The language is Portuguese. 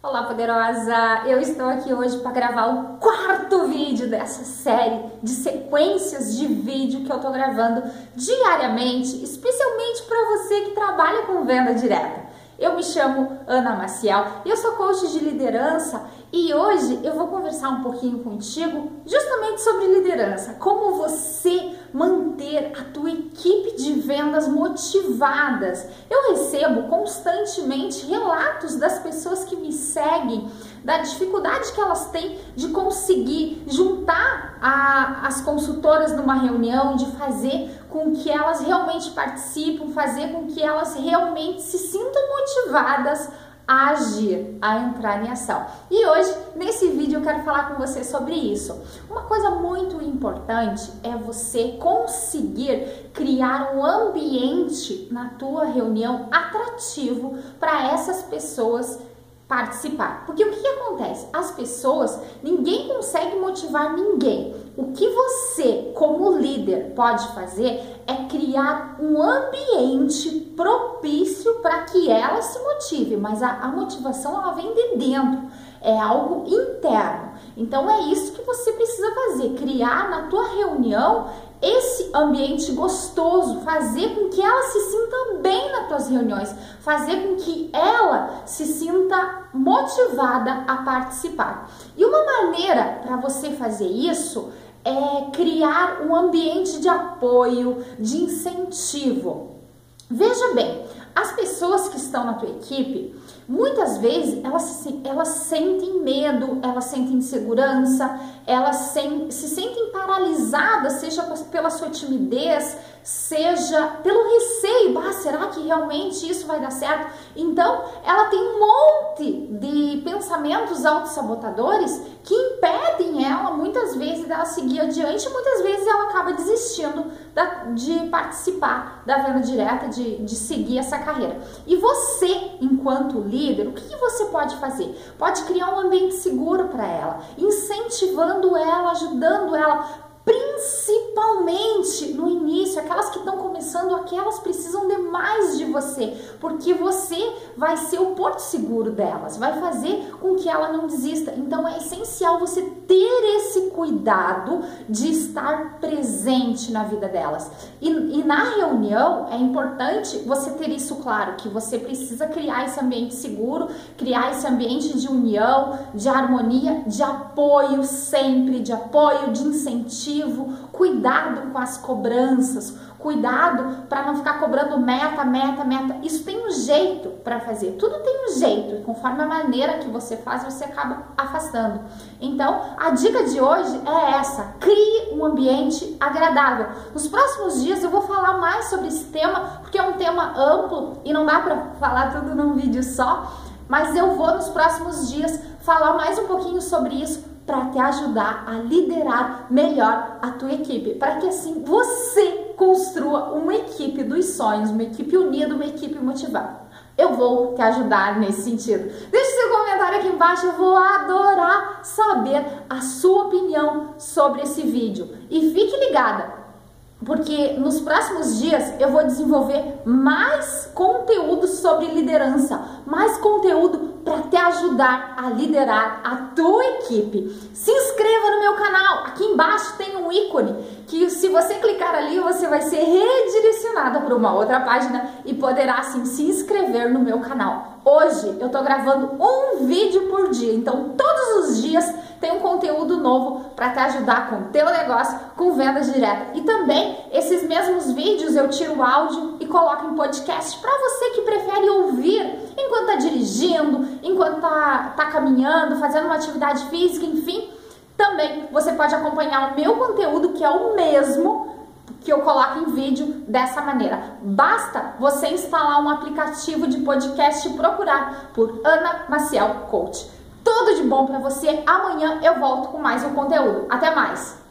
Olá, poderosa! Eu estou aqui hoje para gravar o quarto vídeo dessa série de sequências de vídeo que eu estou gravando diariamente, especialmente para você que trabalha com venda direta. Eu me chamo Ana Maciel eu sou coach de liderança e hoje eu vou conversar um pouquinho contigo justamente sobre liderança, como você manter a tua equipe de vendas motivadas. Eu recebo constantemente relatos das pessoas que me seguem da dificuldade que elas têm de conseguir juntar a, as consultoras numa reunião, de fazer com que elas realmente participem, fazer com que elas realmente se sintam motivadas a agir, a entrar em ação. E hoje, nesse vídeo, eu quero falar com você sobre isso. Uma coisa muito importante é você conseguir criar um ambiente na tua reunião atrativo para essas pessoas participar. Porque o que, que, acontece? As pessoas, ninguém consegue motivar ninguém. O que você, como líder, pode fazer é criar um ambiente propício para que ela se motive, mas a, a motivação ela vem de dentro, é algo interno. Então é isso que você precisa fazer, criar na tua reunião esse ambiente gostoso, fazer com que ela se sinta bem nas reuniões, fazer com que ela se sinta motivada a participar. E uma maneira para você fazer isso é criar um ambiente de apoio, de incentivo. Veja bem, as pessoas que estão na tua equipe, muitas vezes elas, elas sentem medo, elas sentem insegurança, elas se, se sentem paralisadas, seja pela sua timidez, seja pelo receio, ah, será que realmente isso vai dar certo? Então, ela tem um monte de pensamentos autossabotadores que impedem ela muitas vezes dela seguir adiante, muitas vezes ela acaba desistindo da, de participar da venda direta, de, de seguir essa carreira. E você, enquanto líder, o que, que você pode fazer? Pode criar um ambiente seguro para ela, incentivando ela, ajudando ela principalmente no início, aquelas que estão começando, aquelas precisam de mais de você, porque você vai ser o porto seguro delas, vai fazer com que ela não desista. Então é essencial você ter esse cuidado de estar presente na vida delas. E, e na reunião é importante você ter isso claro, que você precisa criar esse ambiente seguro, criar esse ambiente de união, de harmonia, de apoio sempre, de apoio, de incentivo cuidado com as cobranças, cuidado para não ficar cobrando meta, meta, meta. Isso tem um jeito para fazer, tudo tem um jeito, e conforme a maneira que você faz, você acaba afastando. Então, a dica de hoje é essa: crie um ambiente agradável. Nos próximos dias eu vou falar mais sobre esse tema, porque é um tema amplo e não dá para falar tudo num vídeo só. Mas eu vou nos próximos dias falar mais um pouquinho sobre isso para te ajudar a liderar melhor a tua equipe, para que assim você construa uma equipe dos sonhos, uma equipe unida, uma equipe motivada. Eu vou te ajudar nesse sentido. Deixe seu comentário aqui embaixo, eu vou adorar saber a sua opinião sobre esse vídeo. E fique ligada, porque nos próximos dias eu vou desenvolver mais conteúdo sobre liderança, mais conteúdo para te ajudar a liderar a tua equipe. Se inscreva no meu canal, aqui embaixo tem um ícone que se você clicar ali você vai ser redirecionado para uma outra página e poderá assim se inscrever no meu canal. Hoje eu tô gravando um vídeo por dia, então todos os dias tem um conteúdo novo para te ajudar com o teu negócio, com vendas diretas. E também esses mesmos vídeos eu tiro o áudio e coloco em podcast para você que prefere ouvir enquanto tá dirigindo, enquanto tá, tá caminhando, fazendo uma atividade física, enfim. Também você pode acompanhar o meu conteúdo que é o mesmo que eu coloco em vídeo dessa maneira. Basta você instalar um aplicativo de podcast e procurar por Ana Maciel Coach. Tudo de bom para você. Amanhã eu volto com mais um conteúdo. Até mais.